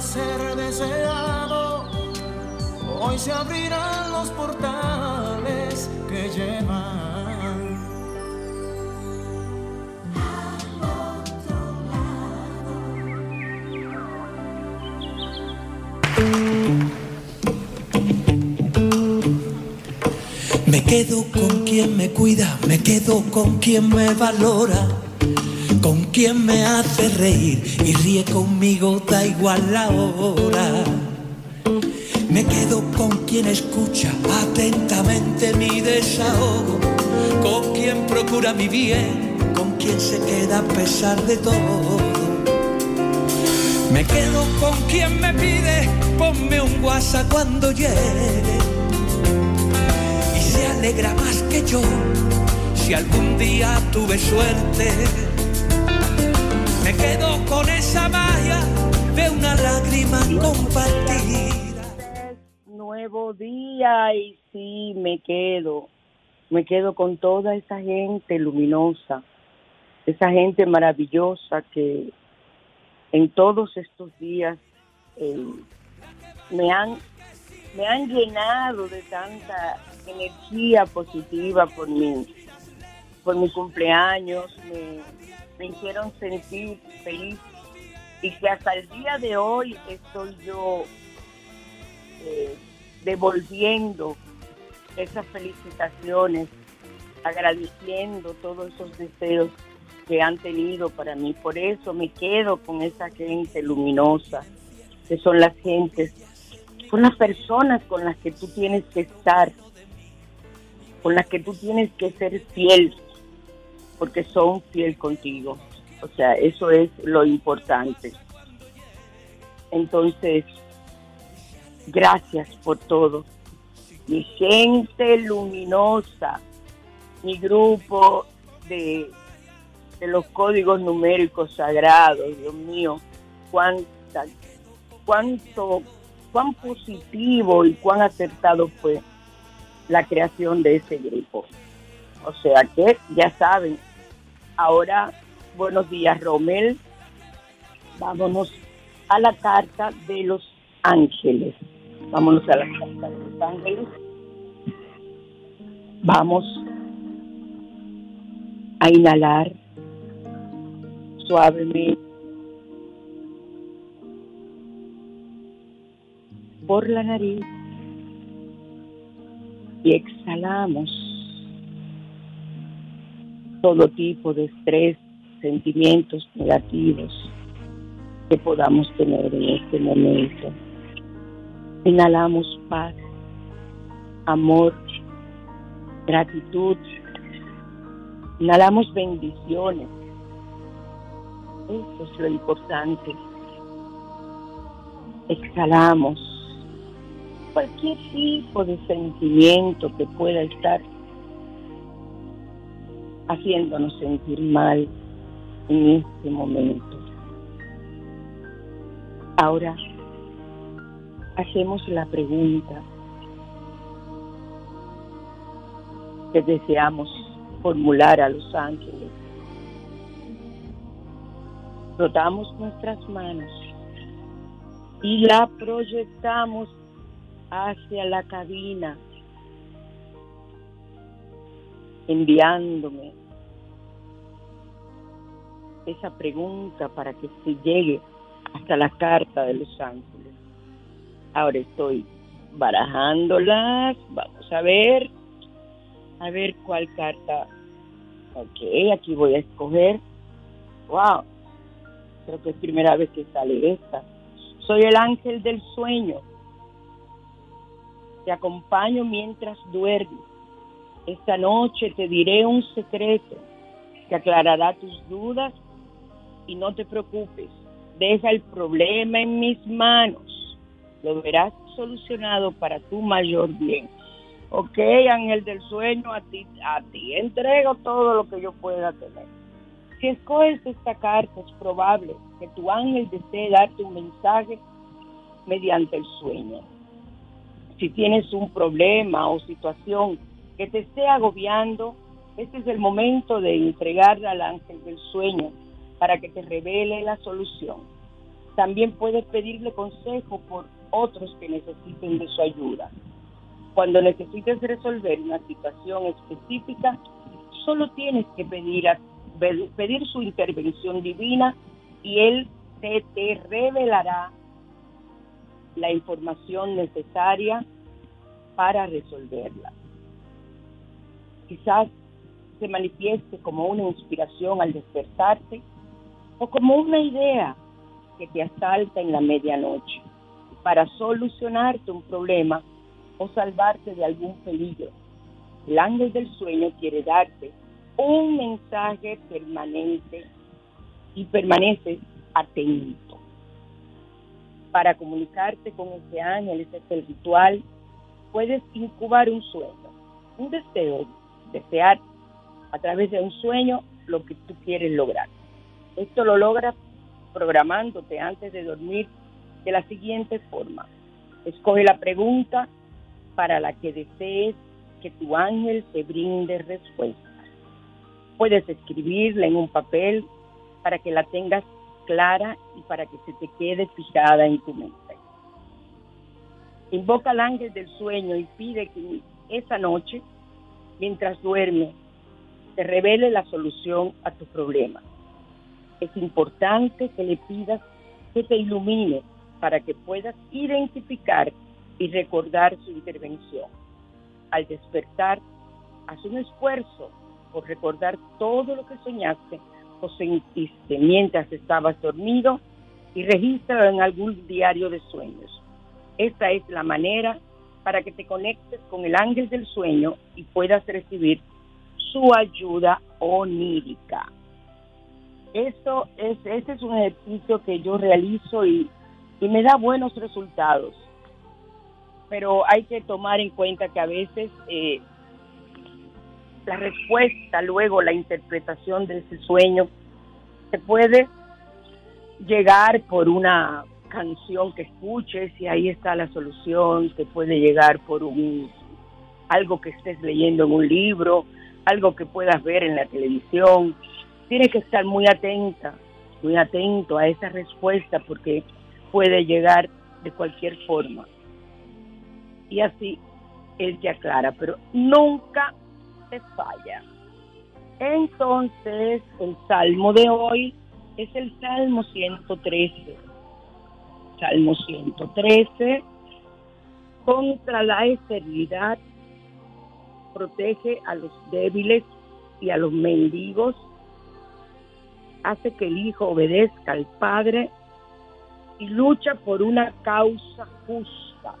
Ser deseado, hoy se abrirán los portales que llevan. Me quedo con quien me cuida, me quedo con quien me valora quien me hace reír y ríe conmigo, da igual la hora. Me quedo con quien escucha atentamente mi desahogo, con quien procura mi bien, con quien se queda a pesar de todo. Me quedo con quien me pide, ponme un WhatsApp cuando llegue. Y se alegra más que yo, si algún día tuve suerte me quedo con esa magia de una lágrima compartida. Nuevo día y sí, me quedo. Me quedo con toda esa gente luminosa, esa gente maravillosa que en todos estos días eh, me han me han llenado de tanta energía positiva por mi por mi cumpleaños, me hicieron sentir feliz y que hasta el día de hoy estoy yo eh, devolviendo esas felicitaciones, agradeciendo todos esos deseos que han tenido para mí. Por eso me quedo con esa gente luminosa, que son las gentes, son las personas con las que tú tienes que estar, con las que tú tienes que ser fiel, porque son fiel contigo. O sea, eso es lo importante. Entonces, gracias por todo. Mi gente luminosa, mi grupo de, de los códigos numéricos sagrados, Dios mío, cuánta, cuánto, cuán positivo y cuán acertado fue la creación de ese grupo. O sea que ya saben, ahora, buenos días Romel, vámonos a la carta de los ángeles. Vámonos a la carta de los ángeles. Vamos a inhalar suavemente. Por la nariz. Y exhalamos todo tipo de estrés, sentimientos negativos que podamos tener en este momento. Inhalamos paz, amor, gratitud. Inhalamos bendiciones. Eso es lo importante. Exhalamos cualquier tipo de sentimiento que pueda estar haciéndonos sentir mal en este momento. Ahora hacemos la pregunta. Que deseamos formular a los ángeles. Frotamos nuestras manos y la proyectamos hacia la cabina, enviándome esa pregunta para que se llegue hasta la carta de los ángeles. Ahora estoy barajándolas, vamos a ver, a ver cuál carta. Ok, aquí voy a escoger. Wow, creo que es primera vez que sale esta. Soy el ángel del sueño. Te acompaño mientras duermes. Esta noche te diré un secreto que aclarará tus dudas y no te preocupes. Deja el problema en mis manos. Lo verás solucionado para tu mayor bien. Ok, ángel del sueño, a ti, a ti entrego todo lo que yo pueda tener. Si escoges esta carta, es probable que tu ángel desee darte un mensaje mediante el sueño. Si tienes un problema o situación que te esté agobiando, este es el momento de entregarle al ángel del sueño para que te revele la solución. También puedes pedirle consejo por otros que necesiten de su ayuda. Cuando necesites resolver una situación específica, solo tienes que pedir, pedir su intervención divina y Él te, te revelará la información necesaria para resolverla. Quizás se manifieste como una inspiración al despertarte o como una idea que te asalta en la medianoche para solucionarte un problema o salvarte de algún peligro. El ángel del sueño quiere darte un mensaje permanente y permanece atento. Para comunicarte con ese ángel, ese es el ritual, puedes incubar un sueño, un deseo, desear a través de un sueño lo que tú quieres lograr. Esto lo logras programándote antes de dormir de la siguiente forma. Escoge la pregunta para la que desees que tu ángel te brinde respuesta. Puedes escribirla en un papel para que la tengas clara y para que se te quede fijada en tu mente. Invoca al ángel del sueño y pide que esa noche, mientras duerme, te revele la solución a tu problema. Es importante que le pidas que te ilumine para que puedas identificar y recordar su intervención. Al despertar, haz un esfuerzo por recordar todo lo que soñaste o sentiste mientras estabas dormido y regístralo en algún diario de sueños. Esta es la manera para que te conectes con el ángel del sueño y puedas recibir su ayuda onírica. Esto es, este es un ejercicio que yo realizo y, me da buenos resultados. Pero hay que tomar en cuenta que a veces eh, la respuesta, luego la interpretación de ese sueño, se puede llegar por una canción que escuches y ahí está la solución, se puede llegar por un algo que estés leyendo en un libro, algo que puedas ver en la televisión, tiene que estar muy atenta, muy atento a esa respuesta porque puede llegar de cualquier forma. Y así él te aclara, pero nunca te falla. Entonces, el salmo de hoy es el Salmo 113. Salmo 113, contra la esterilidad, protege a los débiles y a los mendigos hace que el hijo obedezca al padre y lucha por una causa justa.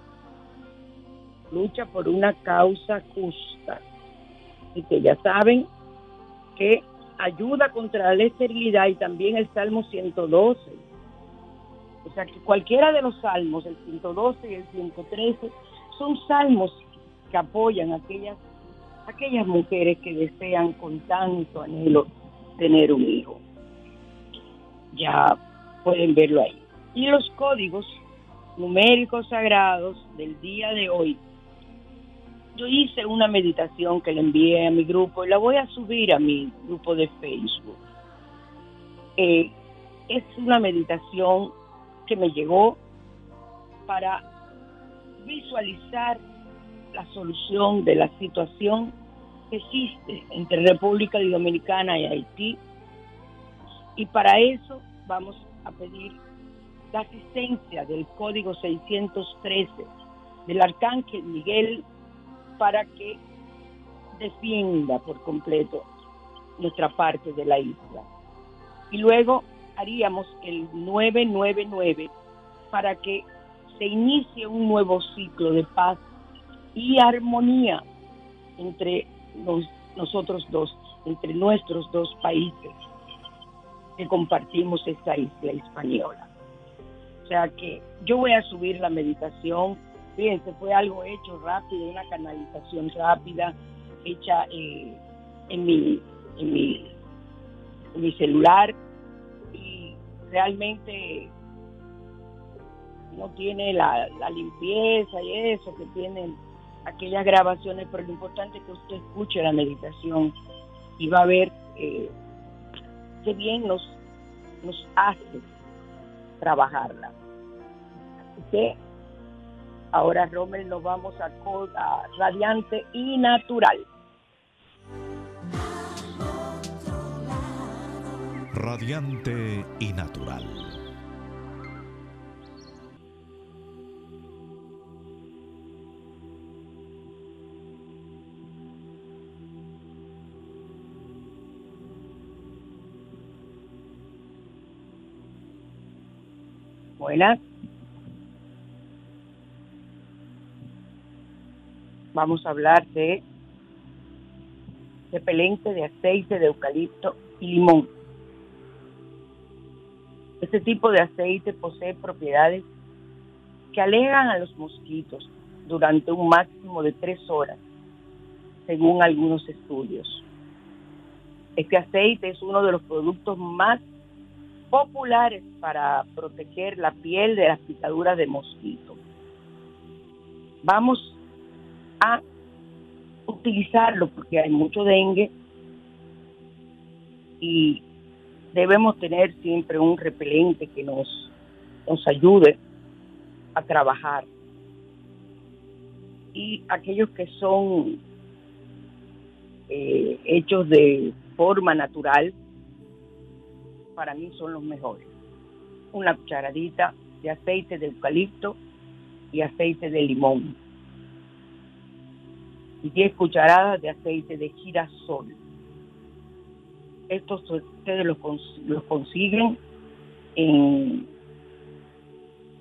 Lucha por una causa justa. Y que ya saben que ayuda contra la esterilidad y también el Salmo 112. O sea que cualquiera de los salmos, el 112 y el 113, son salmos que apoyan a aquellas, aquellas mujeres que desean con tanto anhelo tener un hijo ya pueden verlo ahí. Y los códigos numéricos sagrados del día de hoy. Yo hice una meditación que le envié a mi grupo y la voy a subir a mi grupo de Facebook. Eh, es una meditación que me llegó para visualizar la solución de la situación que existe entre República Dominicana y Haití. Y para eso vamos a pedir la asistencia del Código 613 del Arcángel Miguel para que defienda por completo nuestra parte de la isla. Y luego haríamos el 999 para que se inicie un nuevo ciclo de paz y armonía entre nosotros dos, entre nuestros dos países que compartimos esta isla española. O sea que yo voy a subir la meditación. Fíjense, fue algo hecho rápido, una canalización rápida, hecha eh, en, mi, en, mi, en mi celular realmente no tiene la, limpieza y eso que tienen aquellas grabaciones, pero lo importante es que usted escuche la meditación y va a ver eh, qué bien nos, nos hace trabajarla. Así que ahora, Rommel, nos vamos a, a Radiante y Natural. Radiante y Natural. Buenas. Vamos a hablar de repelente de aceite de eucalipto y limón. Este tipo de aceite posee propiedades que alejan a los mosquitos durante un máximo de tres horas, según algunos estudios. Este aceite es uno de los productos más populares para proteger la piel de las picaduras de mosquito. Vamos a utilizarlo porque hay mucho dengue y debemos tener siempre un repelente que nos, nos ayude a trabajar. Y aquellos que son eh, hechos de forma natural, para mí son los mejores. Una cucharadita de aceite de eucalipto y aceite de limón. Y 10 cucharadas de aceite de girasol. Estos ustedes los, los consiguen en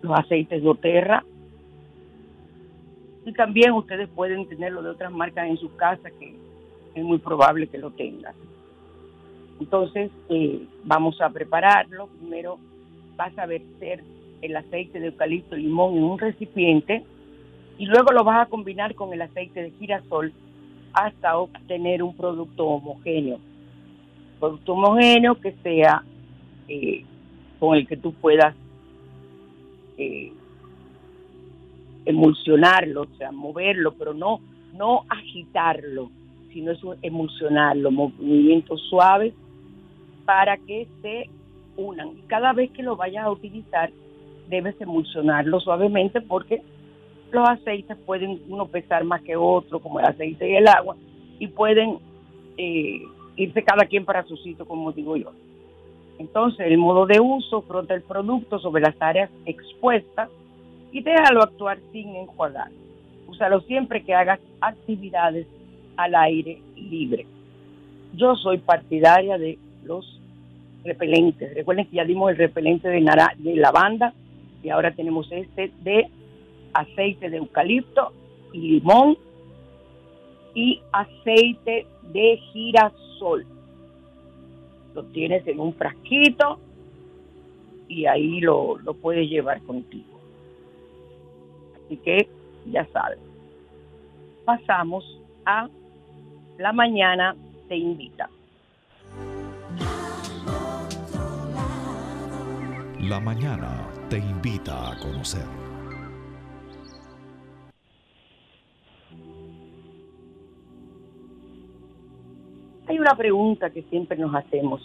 los aceites de Oterra. Y también ustedes pueden tenerlo de otras marcas en su casa que es muy probable que lo tengan. Entonces, eh, vamos a prepararlo. Primero vas a verter el aceite de eucalipto y limón en un recipiente y luego lo vas a combinar con el aceite de girasol hasta obtener un producto homogéneo. Producto homogéneo que sea eh, con el que tú puedas eh, emulsionarlo, o sea, moverlo, pero no, no agitarlo, sino es emulsionarlo, movimientos suaves para que se unan. Y cada vez que lo vayas a utilizar, debes emulsionarlo suavemente porque los aceites pueden uno pesar más que otro, como el aceite y el agua, y pueden eh, irse cada quien para su sitio, como digo yo. Entonces, el modo de uso, frota el producto sobre las áreas expuestas y déjalo actuar sin enjuagar. Úsalo siempre que hagas actividades al aire libre. Yo soy partidaria de los repelentes. Recuerden que ya dimos el repelente de, de lavanda y ahora tenemos este de aceite de eucalipto y limón y aceite de girasol. Lo tienes en un frasquito y ahí lo, lo puedes llevar contigo. Así que ya sabes. Pasamos a la mañana te invita. La mañana te invita a conocer. Hay una pregunta que siempre nos hacemos.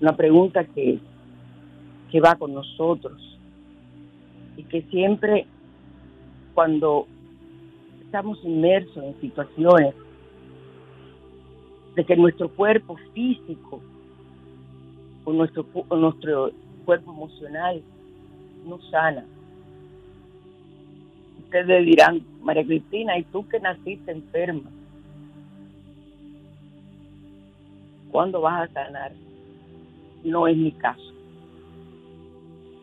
una pregunta que, que va con nosotros y que siempre cuando estamos inmersos en situaciones de que nuestro cuerpo físico o nuestro, o nuestro cuerpo emocional no sana. Ustedes dirán, María Cristina, ¿y tú que naciste enferma? ¿Cuándo vas a sanar? No es mi caso.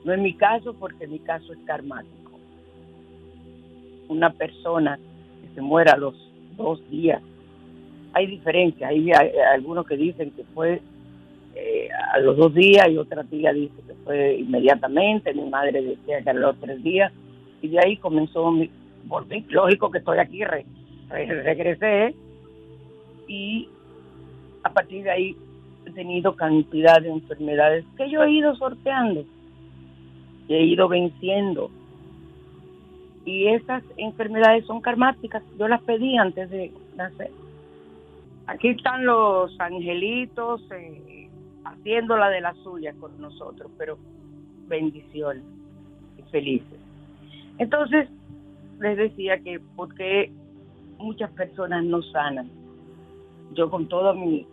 No es mi caso porque mi caso es karmático. Una persona que se muera a los dos días, hay diferencias. Hay, algunos que dicen que fue eh, a los dos días y otra tía dice que fue inmediatamente. Mi madre decía que a los tres días. Y de ahí comenzó mi. Lógico que estoy aquí, regresé. Y a partir de ahí he tenido cantidad de enfermedades que yo he ido sorteando y he ido venciendo. Y esas enfermedades son karmáticas, yo las pedí antes de nacer. Aquí están los angelitos eh, haciéndola de las suyas con nosotros, pero bendiciones y felices. Entonces, les decía que porque muchas personas no sanan, yo con todo mi,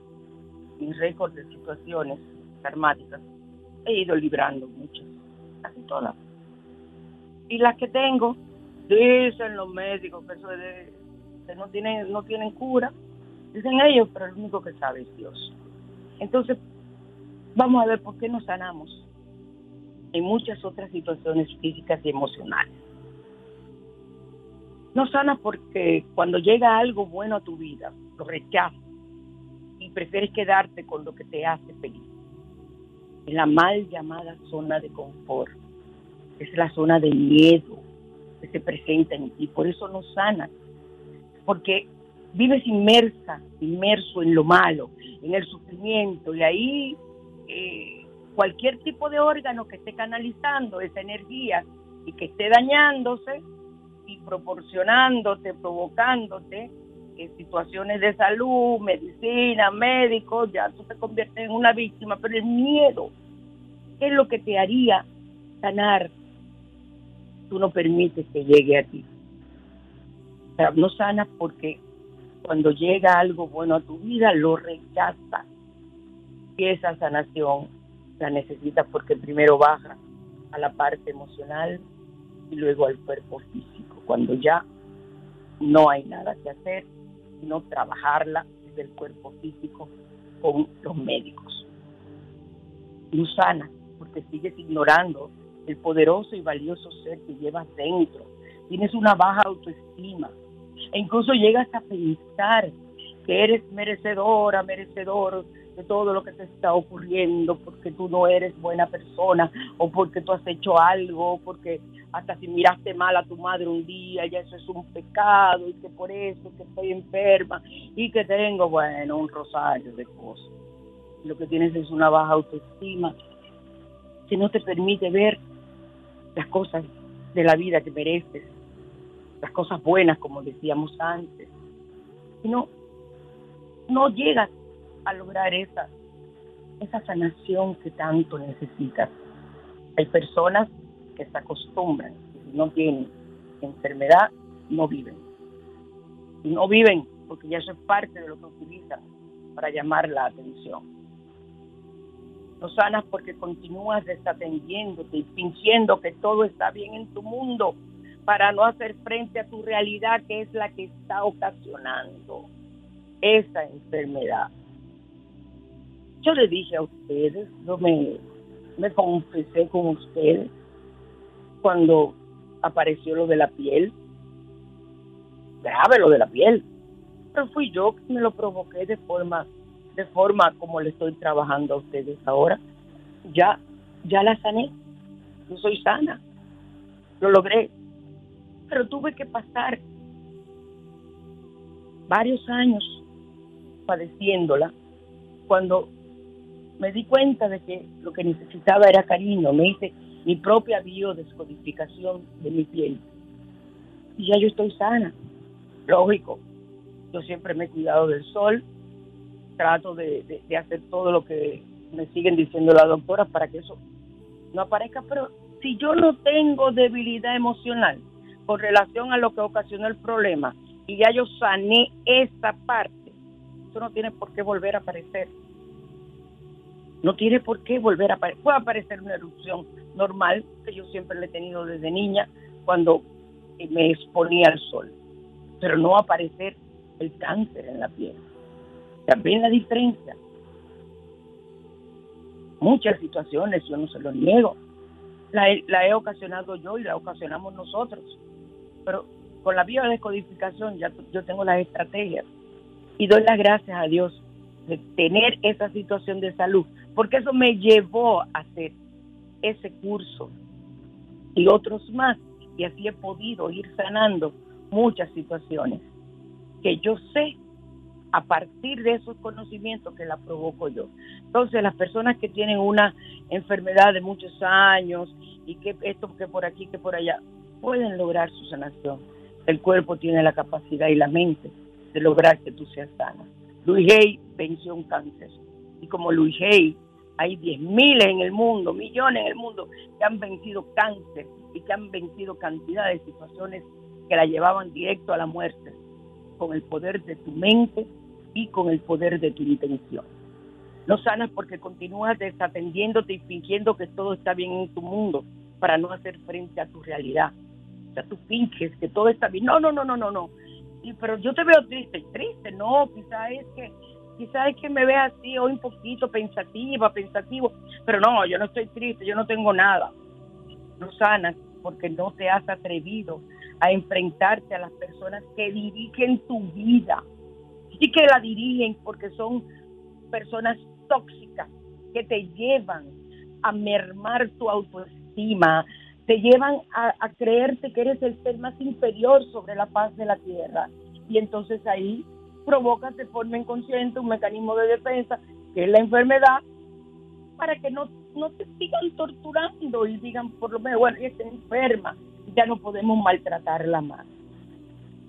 mi récord de situaciones karmáticas he ido librando muchas, casi todas. Y las que tengo, dicen los médicos que eso de, que no tienen, no tienen cura, dicen ellos, pero el único que sabe es Dios. Entonces, vamos a ver por qué nos sanamos en muchas otras situaciones físicas y emocionales. No sanas porque cuando llega algo bueno a tu vida, lo rechazas prefieres quedarte con lo que te hace feliz. Es la mal llamada zona de confort. Es la zona de miedo que se presenta en ti. Por eso no sanas. Porque vives inmersa, inmerso en lo malo, en el sufrimiento. Y ahí eh, cualquier tipo de órgano que esté canalizando esa energía y que esté dañándose y proporcionándote, provocándote, situaciones de salud, medicina, médicos, ya tú te conviertes en una víctima, pero el miedo es lo que te haría sanar. Tú no permites que llegue a ti. O sea, no sanas porque cuando llega algo bueno a tu vida lo rechazas. Y esa sanación la necesitas porque primero baja a la parte emocional y luego al cuerpo físico. Cuando ya no hay nada que hacer, sino trabajarla desde el cuerpo físico con los médicos. No sana, porque sigues ignorando el poderoso y valioso ser que llevas dentro. Tienes una baja autoestima e incluso llegas a pensar que eres merecedora, merecedor de todo lo que te está ocurriendo, porque tú no eres buena persona, o porque tú has hecho algo, porque hasta si miraste mal a tu madre un día, ya eso es un pecado, y que por eso que estoy enferma, y que tengo, bueno, un rosario de cosas. Lo que tienes es una baja autoestima que no te permite ver las cosas de la vida que mereces, las cosas buenas, como decíamos antes. Y no, no llegas a lograr esa, esa sanación que tanto necesitas. Hay personas que se acostumbran, si no tienen enfermedad, no viven. No viven porque ya eso es parte de lo que utilizan para llamar la atención. No sanas porque continúas desatendiéndote y fingiendo que todo está bien en tu mundo para no hacer frente a tu realidad que es la que está ocasionando esa enfermedad yo le dije a ustedes, yo me, me confesé con ustedes cuando apareció lo de la piel, grave lo de la piel, pero fui yo que me lo provoqué de forma, de forma como le estoy trabajando a ustedes ahora. Ya, ya la sané, yo soy sana, lo logré, pero tuve que pasar varios años padeciéndola cuando me di cuenta de que lo que necesitaba era cariño, me hice mi propia biodescodificación de mi piel. Y ya yo estoy sana, lógico. Yo siempre me he cuidado del sol, trato de, hacer todo lo que me siguen diciendo la doctora para que eso no aparezca, pero si yo no tengo debilidad emocional con relación a lo que ocasionó el problema y ya yo sané esa parte, eso no tiene por qué volver a aparecer. No tiene por qué volver a aparecer. Puede aparecer una erupción normal, que yo siempre le he tenido desde niña, cuando me exponía al sol, pero no aparecer el cáncer en la piel. También la diferencia. Muchas situaciones, yo no se lo niego, la he, ocasionado yo y la ocasionamos nosotros. Pero con la biodescodificación ya yo tengo las estrategias y doy las gracias a Dios de tener esa situación de salud, porque eso me llevó a hacer ese curso y otros más, y así he podido ir sanando muchas situaciones que yo sé a partir de esos conocimientos que la provoco yo. Entonces, las personas que tienen una enfermedad de muchos años y que esto, que por aquí, que por allá, pueden lograr su sanación. El cuerpo tiene la capacidad y la mente de lograr que tú seas sana. Luis Hay venció un cáncer. Y como Luis Hay, hay diez miles en el mundo, millones en el mundo que han vencido cáncer y que han vencido cantidad de situaciones que la llevaban directo a la muerte con el poder de tu mente y con el poder de tu intención. No sanas porque continúas desatendiéndote y fingiendo que todo está bien en tu mundo para no hacer frente a tu realidad. O sea, tú finges que todo está bien. No, no, no, no, no, no. Pero yo te veo triste, triste, no, quizás es que quizás es que me veas así hoy un poquito pensativa, pensativo, pero no, yo no estoy triste, yo no tengo nada. No sanas porque no te has atrevido a enfrentarte a las personas que dirigen tu vida y que la dirigen porque son personas tóxicas que te llevan a mermar tu autoestima, te llevan a, a, creerte que eres el ser más inferior sobre la paz de la tierra. Y entonces ahí provocas de forma inconsciente un mecanismo de defensa, que es la enfermedad, para que no, no te sigan torturando y digan, por lo menos, bueno, ella está enferma, ya no podemos maltratarla más.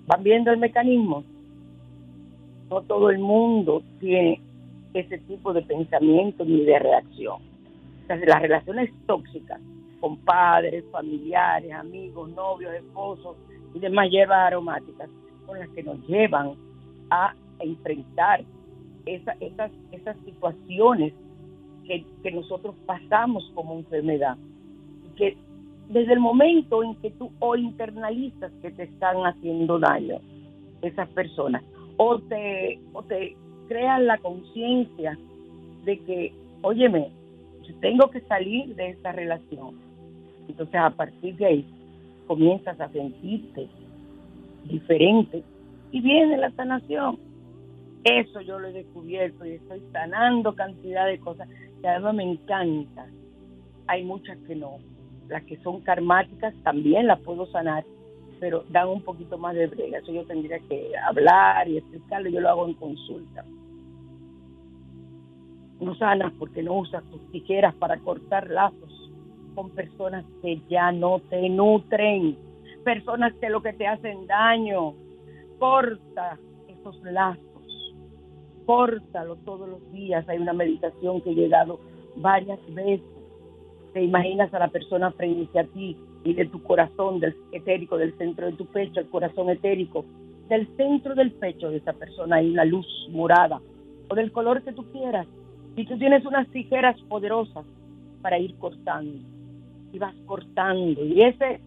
¿Van viendo el mecanismo? No todo el mundo tiene ese tipo de pensamiento ni de reacción. las relaciones tóxicas con padres, familiares, amigos, novios, esposos y demás hierbas aromáticas son las que nos llevan a enfrentar esas, esas situaciones que, nosotros pasamos como enfermedad. Que desde el momento en que tú o internalizas que te están haciendo daño esas personas, o te, o te crean la conciencia de que, óyeme, yo tengo que salir de esta relación. Entonces a partir de ahí comienzas a sentirte diferente y viene la sanación. Eso yo lo he descubierto y estoy sanando cantidad de cosas que además me encanta. Hay muchas que no. Las que son karmáticas también las puedo sanar pero dan un poquito más de brega. Eso yo tendría que hablar y explicarlo, yo lo hago en consulta. No sanas porque no usas tus tijeras para cortar lazos con personas que ya no te nutren, personas que lo que te hacen daño. Corta esos lazos, córtalo todos los días. Hay una meditación que he llegado varias veces. Te imaginas a la persona frente a ti y de tu corazón, del etérico, del centro de tu pecho, el corazón etérico, del centro del pecho de esa persona hay una luz morada o del color que tú quieras. Y tú tienes unas tijeras poderosas para ir cortando. Y vas cortando. Y ese,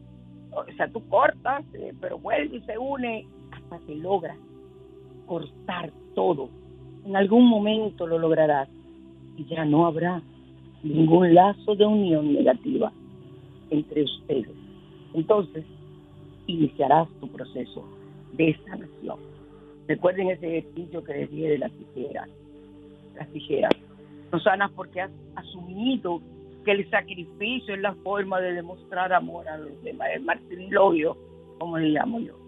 o sea, tú cortas, eh, pero vuelve y se une hasta que logras cortar todo. En algún momento lo lograrás y ya no habrá ningún lazo de unión negativa entre ustedes. Entonces, iniciarás tu proceso de sanación. Recuerden ese ejercicio que les dije de las tijeras. Las tijeras. No sanas porque has asumido que el sacrificio es la forma de demostrar amor a los demás, el martirilogio, como le llamo yo.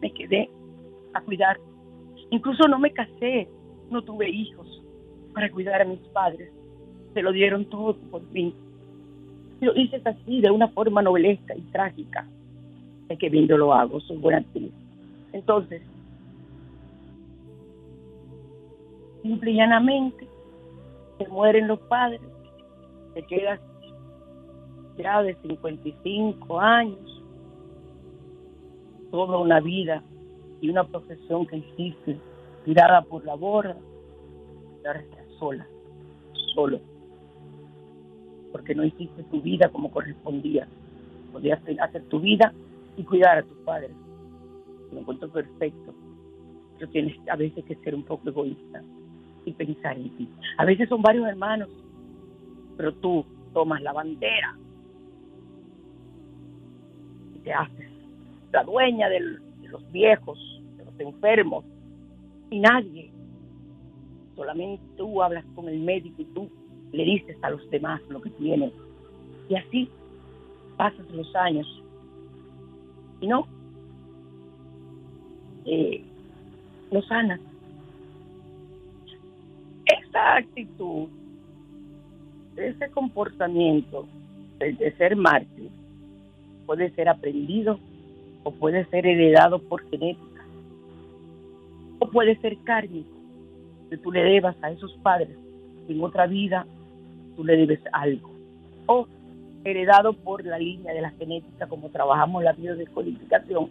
Me quedé a cuidar. Incluso no me casé, no tuve hijos para cuidar a mis padres. Se lo dieron todo por mí lo hice así, de una forma novelesca y trágica. Es que bien yo lo hago, soy buena actriz. Entonces, simple y llanamente, te mueren los padres, te quedas ya de 55 años, toda una vida y una profesión que hiciste tirada por la borda, ahora estás sola, solo, porque no hiciste tu vida como correspondía. Podías hacer tu vida y cuidar a tus padres. Lo encuentro perfecto, pero tienes a veces que ser un poco egoísta y pensar en ti. A veces son varios hermanos, pero tú tomas la bandera y te haces la dueña de los viejos, de los enfermos, y nadie. Solamente tú hablas con el médico y tú le dices a los demás lo que tienes. Y así pasas los años. Y no, eh, no sanas esa actitud, ese comportamiento de, ser mártir, puede ser aprendido o puede ser heredado por genética o puede ser kármico, que tú le debas a esos padres en otra vida tú le debes algo o heredado por la línea de la genética como trabajamos la biodescodificación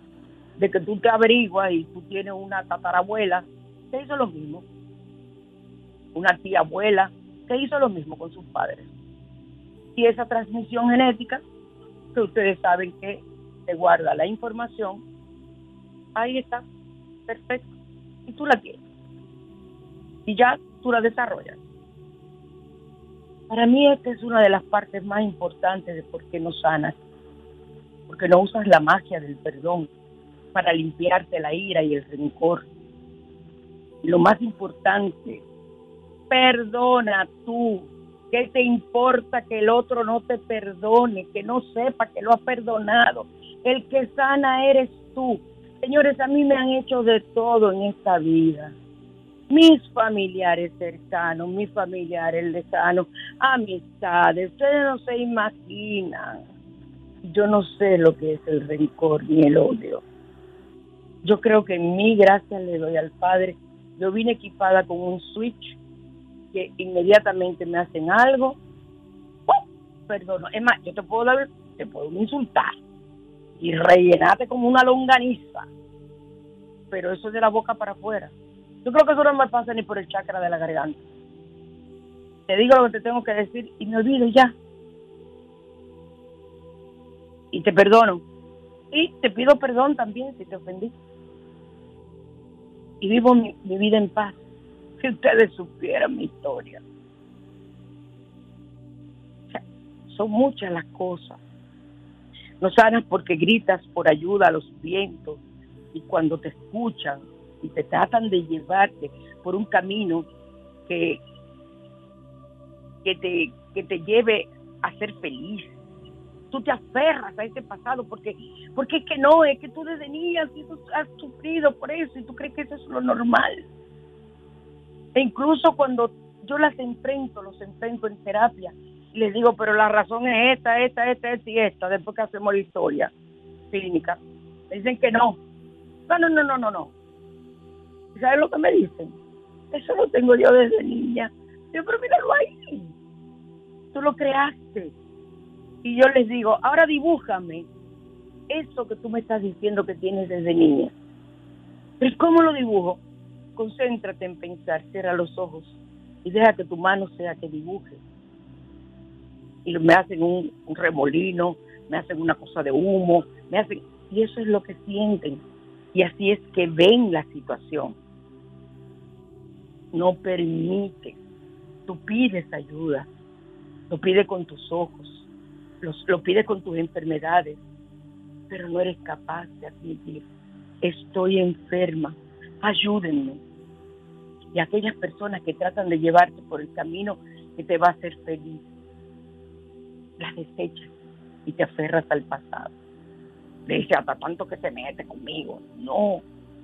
de que tú te averiguas y tú tienes una tatarabuela que hizo lo mismo una tía abuela que hizo lo mismo con sus padres. Y esa transmisión genética, que ustedes saben que se guarda la información, ahí está, perfecto. Y tú la tienes. Y ya tú la desarrollas. Para mí esta es una de las partes más importantes de por qué no sanas. Porque no usas la magia del perdón para limpiarte la ira y el rencor. Y lo más importante Perdona tú. ¿Qué te importa que el otro no te perdone, que no sepa que lo ha perdonado? El que sana eres tú. Señores, a mí me han hecho de todo en esta vida. Mis familiares cercanos, mis familiares lejanos, amistades, ustedes no se imaginan. Yo no sé lo que es el rencor ni el odio. Yo creo que en mí, gracias le doy al Padre, yo vine equipada con un switch que inmediatamente me hacen algo, perdón, es más, yo te puedo dar, te puedo insultar y rellenarte como una longaniza, pero eso es de la boca para afuera. Yo creo que eso no me pasa ni por el chakra de la garganta. Te digo lo que te tengo que decir y me olvido ya. Y te perdono. Y te pido perdón también si te ofendí. Y vivo mi vida en paz si ustedes supieran mi historia. son muchas las cosas. No sanas porque gritas por ayuda a los vientos y cuando te escuchan y te tratan de llevarte por un camino que, que, te, que te lleve a ser feliz. Tú te aferras a ese pasado porque, porque es que no, es que tú desde niña has sufrido por eso y tú crees que eso es lo normal. E incluso cuando yo las enfrento, los enfrento en terapia, les digo, pero la razón es esta, esta, esta, esta y esta, después que hacemos la historia clínica. Me dicen que no. No, no, no, no, no, no. ¿Sabes lo que me dicen? Eso lo tengo yo desde niña. Yo, pero míralo ahí. Tú lo creaste. Y yo les digo, ahora dibújame eso que tú me estás diciendo que tienes desde niña. Pero ¿cómo lo dibujo? Concéntrate en pensar, cierra los ojos y deja que tu mano sea que dibuje. Y me hacen un, remolino, me hacen una cosa de humo, me hacen... Y eso es lo que sienten. Y así es que ven la situación. No permite. Tú pides ayuda. Lo pides con tus ojos. lo pides con tus enfermedades. Pero no eres capaz de admitir. Estoy enferma ayúdenme. Y aquellas personas que tratan de llevarte por el camino que te va a hacer feliz, las desechas y te aferras al pasado. Le dice, hasta tanto que se mete conmigo. No,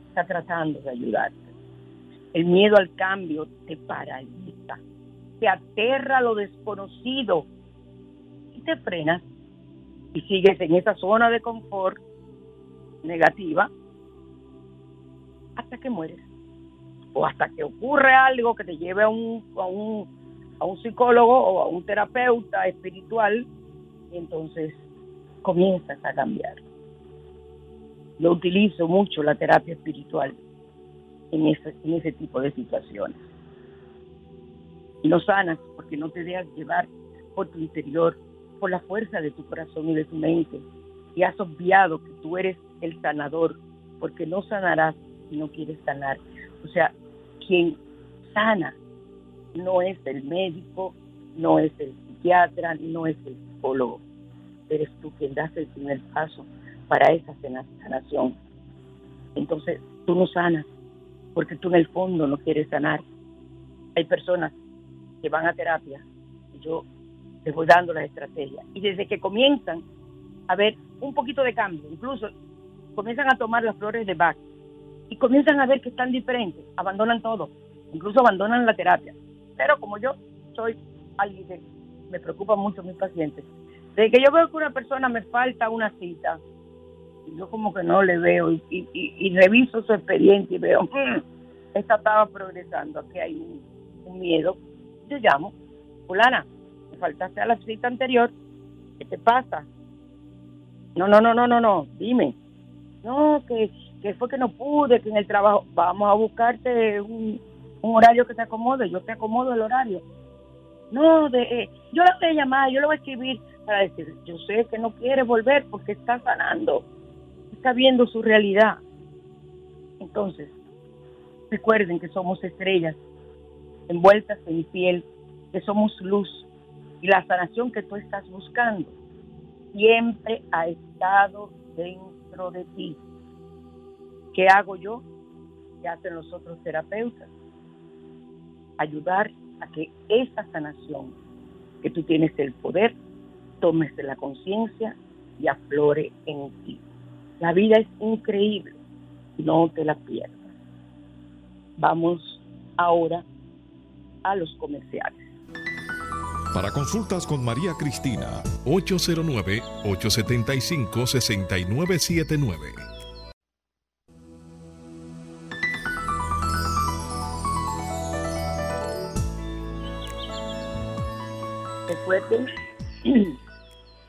está tratando de ayudarte. El miedo al cambio te paraliza, te aterra lo desconocido y te frenas y sigues en esa zona de confort negativa hasta que mueres o hasta que ocurre algo que te lleve a a un, a un psicólogo o a un terapeuta espiritual y entonces comienzas a cambiar. Yo utilizo mucho la terapia espiritual en ese, en ese tipo de situaciones. Y lo sanas porque no te dejas llevar por tu interior, por la fuerza de tu corazón y de tu mente. Y has obviado que tú eres el sanador, porque no sanarás si no quieres sanar. O sea, quien sana no es el médico, no es el psiquiatra, no es el psicólogo. Eres tú quien das el primer paso para esa sanación. Entonces, tú no sanas porque tú en el fondo no quieres sanar. Hay personas que van a terapia y yo les voy dando las estrategias. Y desde que comienzan a ver un poquito de cambio, incluso comienzan a tomar las flores de Bach y comienzan a ver que están diferentes, abandonan todo, incluso abandonan la terapia. Pero como yo soy alguien que me preocupa mucho mis pacientes, desde que yo veo que una persona me falta una cita, y yo como que no le veo y, reviso su expediente y veo, mm, esta estaba progresando, aquí hay un, miedo, yo llamo, fulana, me faltaste a la cita anterior, ¿qué te pasa? No, no, no, no, no, no, dime. No, que, que fue que no pude, que en el trabajo, vamos a buscarte un, horario que te acomode, yo te acomodo el horario. No, de, eh, yo la voy a llamar, yo lo voy a escribir para decir, yo sé que no quiere volver porque está sanando está viendo su realidad. Entonces, recuerden que somos estrellas envueltas en piel, que somos luz y la sanación que tú estás buscando siempre ha estado dentro de ti. ¿Qué hago yo? ¿Qué hacen los otros terapeutas? Ayudar a que esa sanación que tú tienes el poder, tomes de la conciencia y aflore en ti. La vida es increíble, no te la pierdas. Vamos ahora a los comerciales. Para consultas con María Cristina, 809-875-6979.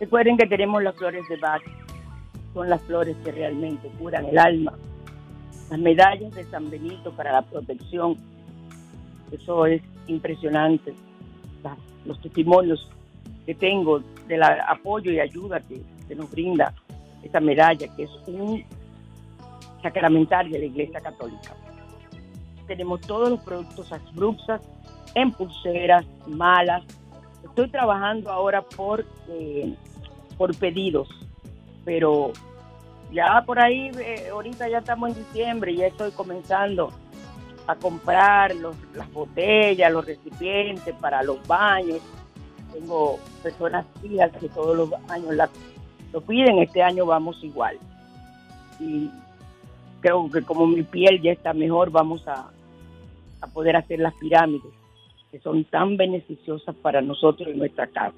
Recuerden que tenemos las flores de Bach son las flores que realmente curan el alma. Las medallas de San Benito para la protección, eso es impresionante. Los testimonios que tengo del apoyo y ayuda que, nos brinda esta medalla, que es un sacramentario de la Iglesia Católica. Tenemos todos los productos Asbruxas en pulseras, malas. Estoy trabajando ahora por, eh, por pedidos pero ya por ahí, eh, ahorita ya estamos en diciembre ya estoy comenzando a comprar los, las botellas, los recipientes para los baños. Tengo personas fijas que todos los años lo piden, este año vamos igual. Y creo que como mi piel ya está mejor, vamos a, a poder hacer las pirámides, que son tan beneficiosas para nosotros en nuestra casa.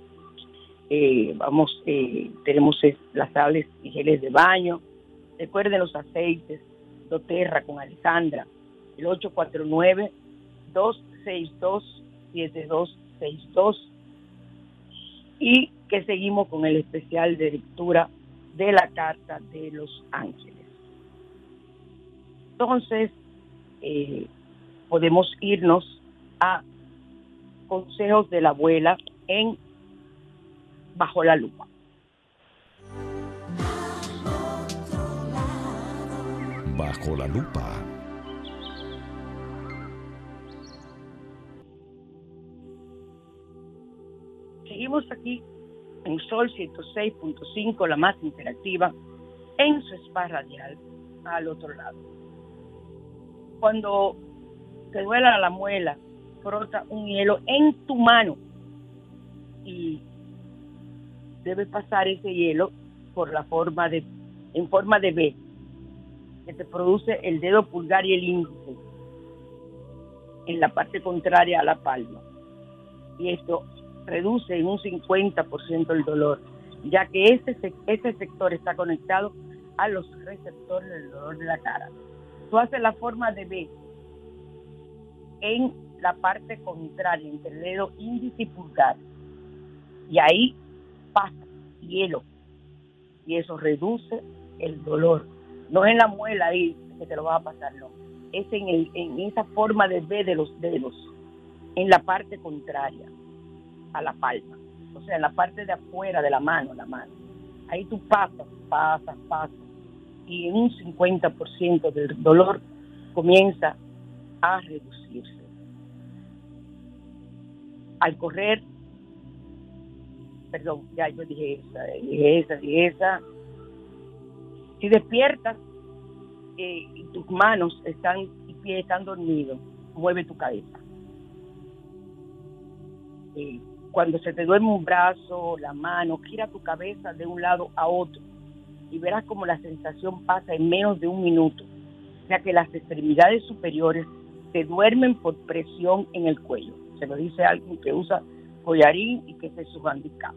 Eh, vamos, eh, tenemos las sales y geles de baño. Recuerden los aceites, doTERRA con Alejandra, el 849-262-7262. Y que seguimos con el especial de lectura de la Carta de los Ángeles. Entonces, eh, podemos irnos a consejos de la abuela en bajo la lupa. Bajo la lupa. Seguimos aquí en Sol 106.5, la más interactiva, en su spa radial al otro lado. Cuando te duela la muela, frota un hielo en tu mano y debe pasar ese hielo por la forma de, en forma de B, que te produce el dedo pulgar y el índice en la parte contraria a la palma. Y esto reduce en un 50% el dolor, ya que ese, ese sector está conectado a los receptores del dolor de la cara. Tú haces la forma de B en la parte contraria entre el dedo índice y ahí pasa hielo. Y eso reduce el dolor. No es en la muela ahí que te lo va a pasar, no. Es en, el, en esa forma de ver de los dedos, en la parte contraria a la palma. O sea, en la parte de afuera de la mano, la mano. Ahí tú pasas, pasas, pasas. Y en un 50% del dolor comienza a reducirse. Al correr, perdón, ya yo dije esa, dije esa, dije esa. Si despiertas eh, y tus manos están y pies están dormidos, mueve tu cabeza. Eh, cuando se te duerme un brazo, la mano, gira tu cabeza de un lado a otro y verás como la sensación pasa en menos de un minuto. Sea que las extremidades superiores se duermen por presión en el cuello. Se lo dice alguien que usa collarín y que es su handicap.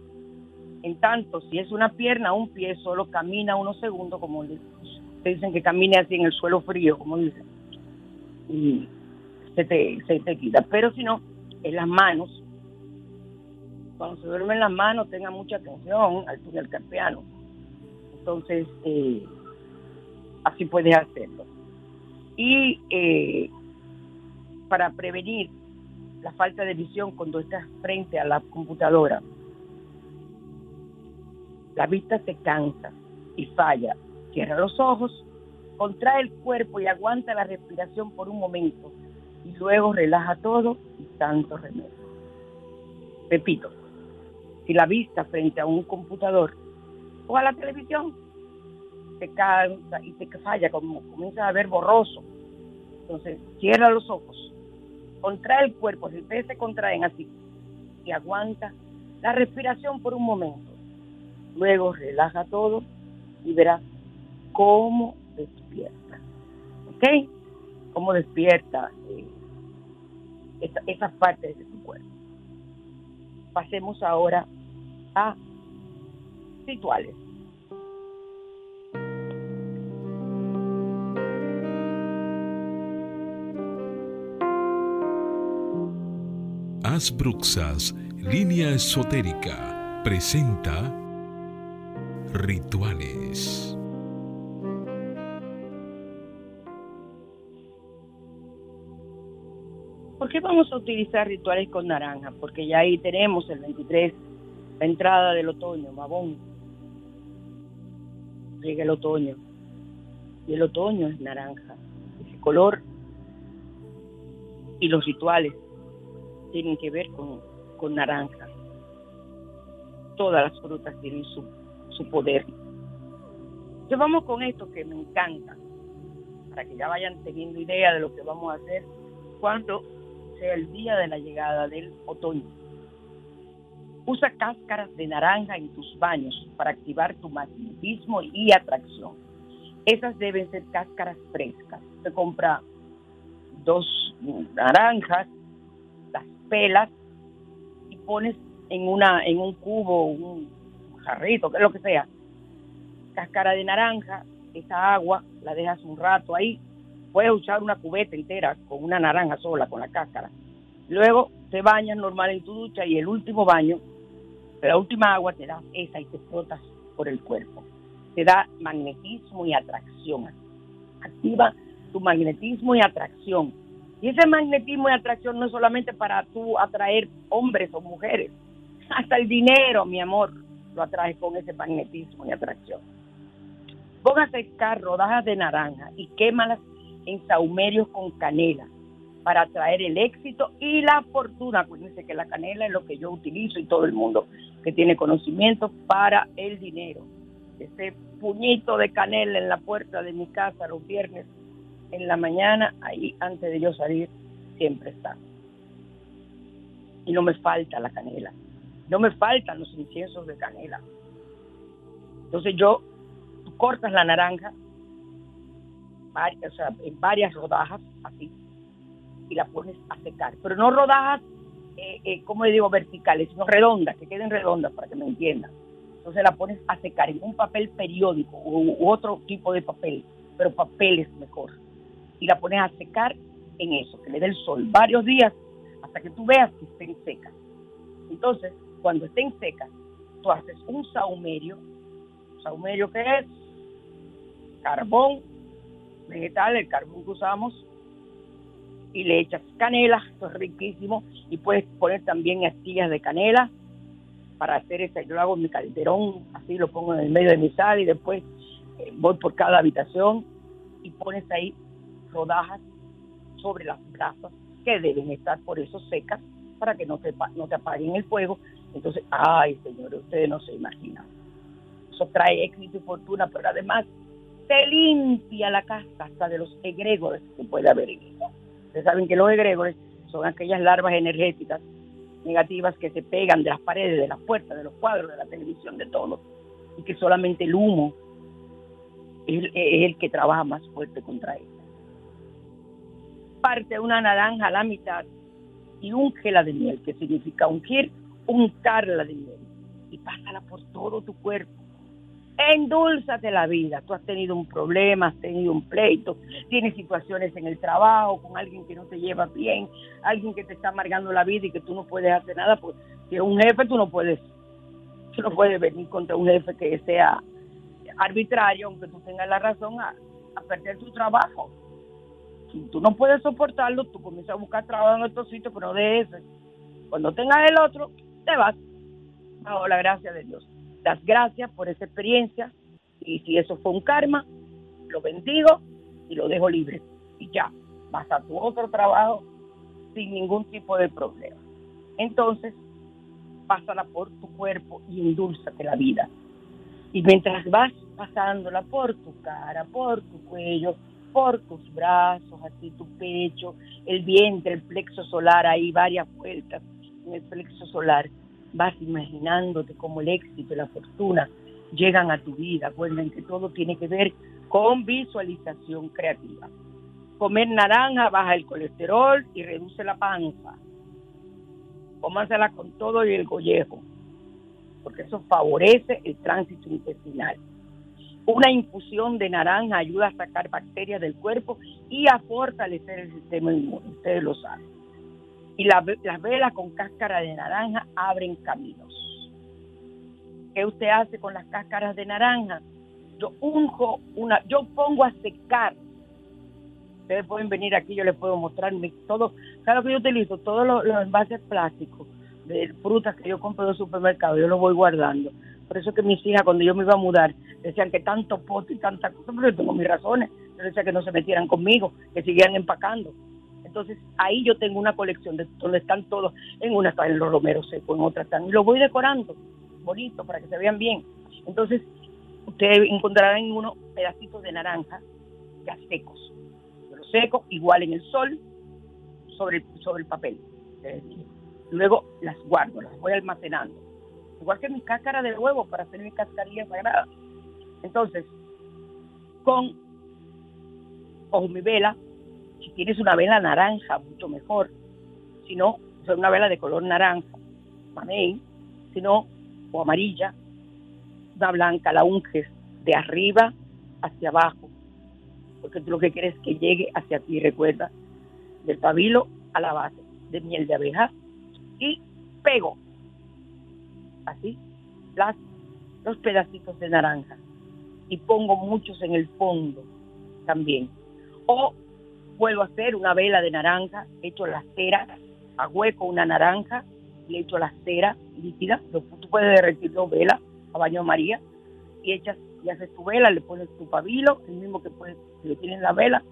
En tanto, si es una pierna, un pie solo camina unos segundos, como te dicen que camine así en el suelo frío, como dicen, y se te, se te quita. Pero si no, en las manos, cuando se duermen las manos, tenga mucha atención al túnel carpiano. Entonces, eh, así puedes hacerlo. Y eh, para prevenir la falta de visión cuando estás frente a la computadora, la vista se cansa y falla. Cierra los ojos, contrae el cuerpo y aguanta la respiración por un momento y luego relaja todo y tanto remedio. Repito, si la vista frente a un computador o a la televisión te cansa y te falla, como comienza a ver borroso, entonces, cierra los ojos, contrae el cuerpo, si ustedes se contraen así, y aguanta la respiración por un momento. Luego relaja todo y verás cómo despierta. ¿Ok? Cómo despierta eh, esas partes de tu cuerpo. Pasemos ahora a rituales. Bruxas, línea esotérica, presenta Rituales. ¿Por qué vamos a utilizar rituales con naranja? Porque ya ahí tenemos el 23, la entrada del otoño, Mabón. Llega el otoño. Y el otoño es naranja. Ese color y los rituales tienen que ver con, con. Todas las frutas tienen su, su poder. Yo vamos con esto que me encanta, para que ya vayan teniendo idea de lo que vamos a hacer cuando sea el día de la llegada del otoño. Usa cáscaras de naranja en tus baños para activar tu magnetismo y atracción. Esas deben ser cáscaras frescas. Se compra dos naranjas, pelas y pones en una en un cubo, un jarrito, lo que sea, cáscara de naranja, esa agua la dejas un rato ahí, puedes usar una cubeta entera con una naranja sola, con la cáscara. Luego te bañas normal en tu ducha y el último baño, la última agua te das esa y te frotas por el cuerpo. Te da magnetismo y atracción. Activa tu magnetismo y atracción y ese magnetismo y atracción no es solamente para tú atraer hombres o mujeres, hasta el dinero, mi amor, lo atraes con ese magnetismo y atracción. Ponga a secar rodajas de naranja y quémalas en saumerios con canela para atraer el éxito y la fortuna. Acuérdense que la canela es lo que yo utilizo y todo el mundo que tiene conocimiento para el dinero. Ese puñito de canela en la puerta de mi casa los viernes en la mañana, ahí antes de yo salir, siempre está. Y no me falta la canela, no me faltan los inciensos de canela. Entonces yo, cortas la naranja, en varias rodajas, así, y la pones a secar. Pero no rodajas, eh, eh, como le digo, verticales, sino redondas, que queden redondas para que me entiendan. Entonces la pones a secar en un papel periódico u otro tipo de papel, pero papel es mejor y la pones a secar en eso, que le dé el sol varios días hasta que tú veas que estén secas. Entonces, cuando estén secas, tú haces un saumerio. ¿Saumerio qué es? Carbón vegetal, el carbón que usamos, y le echas canela, esto es riquísimo, y puedes poner también astillas de canela para hacer ese, yo hago mi calderón, así lo pongo en el medio de mi sal y después eh, voy por cada habitación y pones ahí rodajas sobre las brasas que deben estar por eso secas para que no te, no te apaguen el fuego. Entonces, ay señores, ustedes no se imaginan. Eso trae éxito y fortuna, pero además te limpia la casa hasta de los egregores que puede haber en ella. Ustedes saben que los egregores son aquellas larvas energéticas negativas que se pegan de las paredes, de las puertas, de los cuadros, de la televisión, de todo, y que solamente el humo es, el que trabaja más fuerte contra ella. Parte una naranja a la mitad y úngela de miel, que significa ungir, untarla de miel, y pásala por todo tu cuerpo endulzate la vida. Tú has tenido un problema, has tenido un pleito, tienes situaciones en el trabajo con alguien que no te lleva bien, alguien que te está amargando la vida y que tú no puedes hacer nada, pues si es un jefe tú no puedes, tú no puedes venir contra un jefe que sea arbitrario, aunque tú tengas la razón a, perder tu trabajo. Tú no puedes soportarlo, tú comienzas a buscar trabajo en otro sitio, pero de ese. Cuando tengas el otro, te vas. Bajo la gracia de Dios das gracias por esa experiencia y si eso fue un karma, lo bendigo y lo dejo libre. Y ya, vas a tu otro trabajo sin ningún tipo de problema. Entonces, pásala por tu cuerpo y indúlzate la vida. Y mientras vas pasándola por tu cara, por tu cuello, por tus brazos, así tu pecho, el vientre, el plexo solar, hay varias vueltas en el plexo solar vas imaginándote como el éxito y la fortuna llegan a tu vida. Acuérdense que todo tiene que ver con visualización creativa. Comer naranja baja el colesterol y reduce la panza. Cómansela con todo y el gollejo, porque eso favorece el tránsito intestinal. Una infusión de naranja ayuda a sacar bacterias del cuerpo y a fortalecer el sistema inmune. Ustedes lo saben y las velas con cáscara de naranja abren caminos. ¿Qué usted hace con las cáscaras de naranja? Yo unjo una, yo pongo a secar. Ustedes pueden venir aquí, yo les puedo mostrar todo, cada que yo utilizo, todos los, envases plásticos de frutas que yo compro del supermercado, yo los voy guardando. Por eso que mis hijas, cuando yo me iba a mudar, decían que tanto pote y tanta cosa, pero yo tengo mis razones. Yo decía que no se metieran conmigo, que siguieran empacando. Entonces ahí yo tengo una colección de donde están todos, en una están los romeros secos, en otra están, y lo voy decorando, bonito, para que se vean bien. Entonces, ustedes encontrarán en uno pedacitos de naranja ya secos, pero secos, igual en el sol, sobre, sobre el papel. Luego las guardo, las voy almacenando. Igual que mis cáscaras de huevo para hacer mi cascarilla sagrada. Entonces, con, mi vela, si tienes una vela naranja, mucho mejor. Si no, una vela de color naranja, si no, o amarilla, una blanca, la unges de arriba hacia abajo, porque tú lo que quieres es que llegue hacia ti, recuerda, del pabilo a la base de miel de abeja y pego. Así las, los pedacitos de naranja y pongo muchos en el fondo también. O puedo hacer una vela de naranja, hecho la cera, a hueco una naranja, le echo la cera líquida, tú puedes derretir dos velas a baño María y echas y haces tu vela, le pones tu pabilo, el mismo que puedes, si le tienes la vela,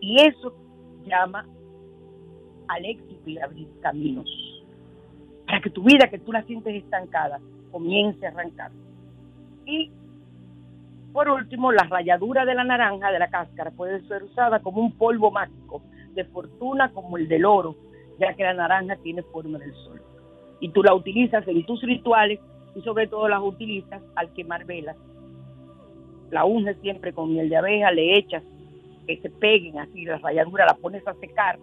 y eso llama al éxito y abrir caminos. Para que tu vida, que tú la sientes estancada, comience a arrancar. Y por último, la ralladura de la naranja de la cáscara puede ser usada como un polvo mágico de fortuna como el del oro, ya que la naranja tiene forma del sol. Y tú la utilizas en tus rituales y sobre todo las utilizas al quemar velas. La unges siempre con miel de abeja, le echas que se peguen así, la ralladura la pones a secar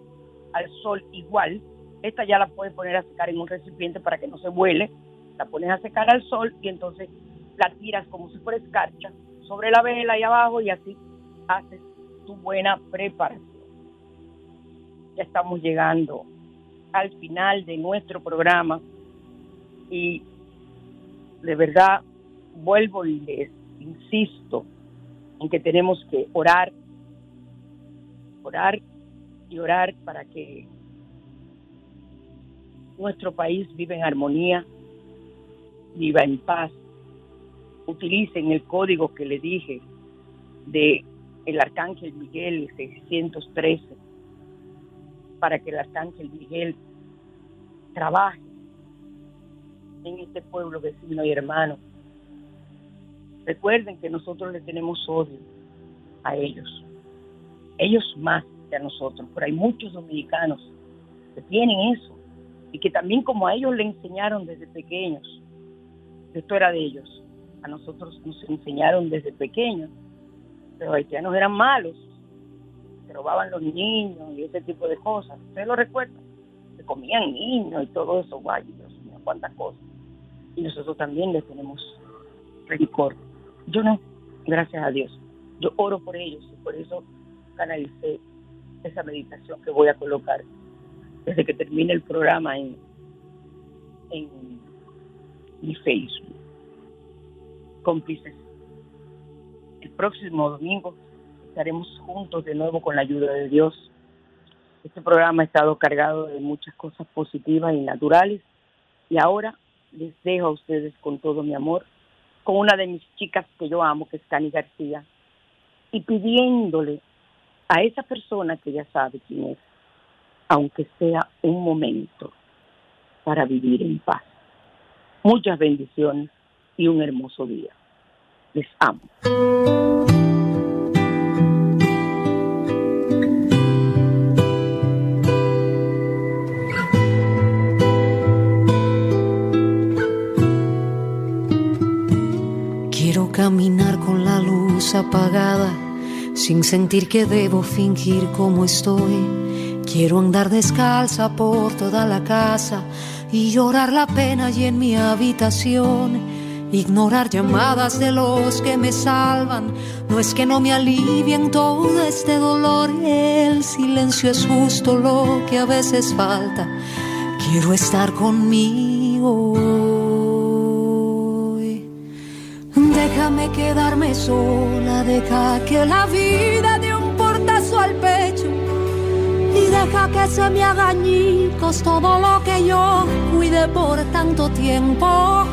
al sol igual. Esta ya la puedes poner a secar en un recipiente para que no se vuele. La pones a secar al sol y entonces la tiras como si fuera escarcha sobre la vela y abajo y así haces tu buena preparación. Ya estamos llegando al final de nuestro programa y de verdad vuelvo y les insisto en que tenemos que orar, orar y orar para que nuestro país viva en armonía, viva en paz. Utilicen el código que le dije de el Arcángel Miguel 613 para que el Arcángel Miguel trabaje en este pueblo vecino y hermano. Recuerden que nosotros le tenemos odio a ellos, ellos más que a nosotros, pero hay muchos dominicanos que tienen eso y que también como a ellos le enseñaron desde pequeños, esto era de ellos, a nosotros nos enseñaron desde pequeños, los haitianos eran malos, se robaban los niños y ese tipo de cosas, ¿ustedes lo recuerdan? Se comían niños y todo eso, guay, Dios mío, cuántas cosas y nosotros también les tenemos rencor. Yo no, gracias a Dios. Yo oro por ellos y por eso canalicé esa meditación que voy a colocar desde que termine el programa en, en mi Facebook. Cómplices. El próximo domingo estaremos juntos de nuevo con la ayuda de Dios. Este programa ha estado cargado de muchas cosas positivas y naturales y ahora les dejo a ustedes con todo mi amor, con una de mis chicas que yo amo, que es Cani García, y pidiéndole a esa persona que ya sabe quién es, aunque sea un momento, para vivir en paz. Muchas bendiciones y un hermoso día. Les amo. caminar con la luz apagada, sin sentir que debo fingir como estoy. Quiero andar descalza por toda la casa y llorar la pena y en mi habitación. Ignorar llamadas de los que me salvan, no es que no me alivien todo este dolor, el silencio es justo lo que a veces falta. Quiero estar conmigo Déjame quedarme sola, deja que la vida dé un portazo al pecho. Y deja que se me haga añicos todo lo que yo cuide por tanto tiempo.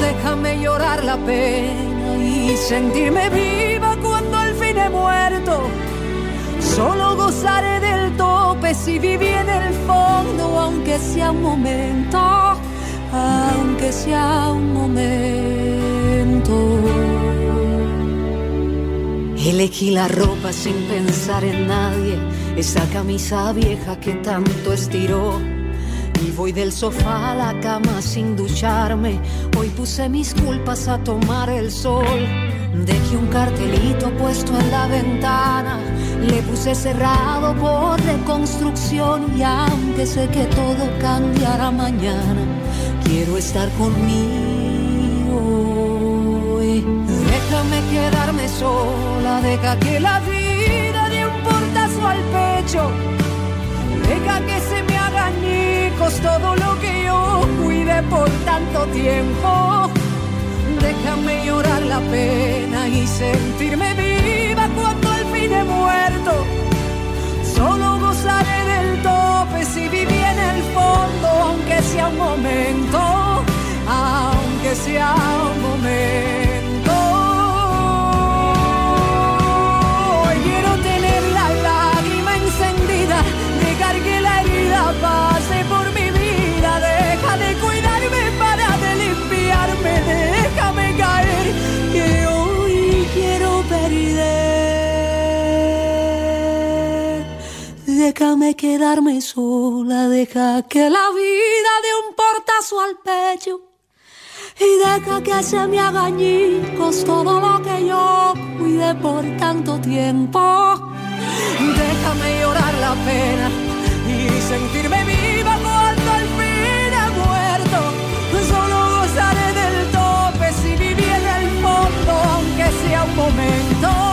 Déjame llorar la pena y sentirme viva cuando al fin he muerto. Solo gozaré del tope si viví en el fondo, aunque sea un momento, aunque sea un momento. Elegí la ropa sin pensar en nadie, esa camisa vieja que tanto estiró. Y voy del sofá a la cama sin ducharme. Hoy puse mis culpas a tomar el sol. Dejé un cartelito puesto en la ventana. Le puse cerrado por reconstrucción. Y aunque sé que todo cambiará mañana, quiero estar conmigo. Déjame quedarme sola, deja que la vida dé un portazo al pecho. Deja que se me hijos todo lo que yo cuide por tanto tiempo. Déjame llorar la pena y sentirme viva cuando al fin he muerto. Solo gozaré del tope si viví en el fondo, aunque sea un momento, aunque sea un momento. déjame quedarme sola, deja que la vida dé un portazo al pecho y deja que se me haga añicos todo lo que yo cuidé por tanto tiempo. Déjame llorar la pena y sentirme viva cuando al fin he muerto. Solo gozaré del tope si viviera el fondo, aunque sea un momento.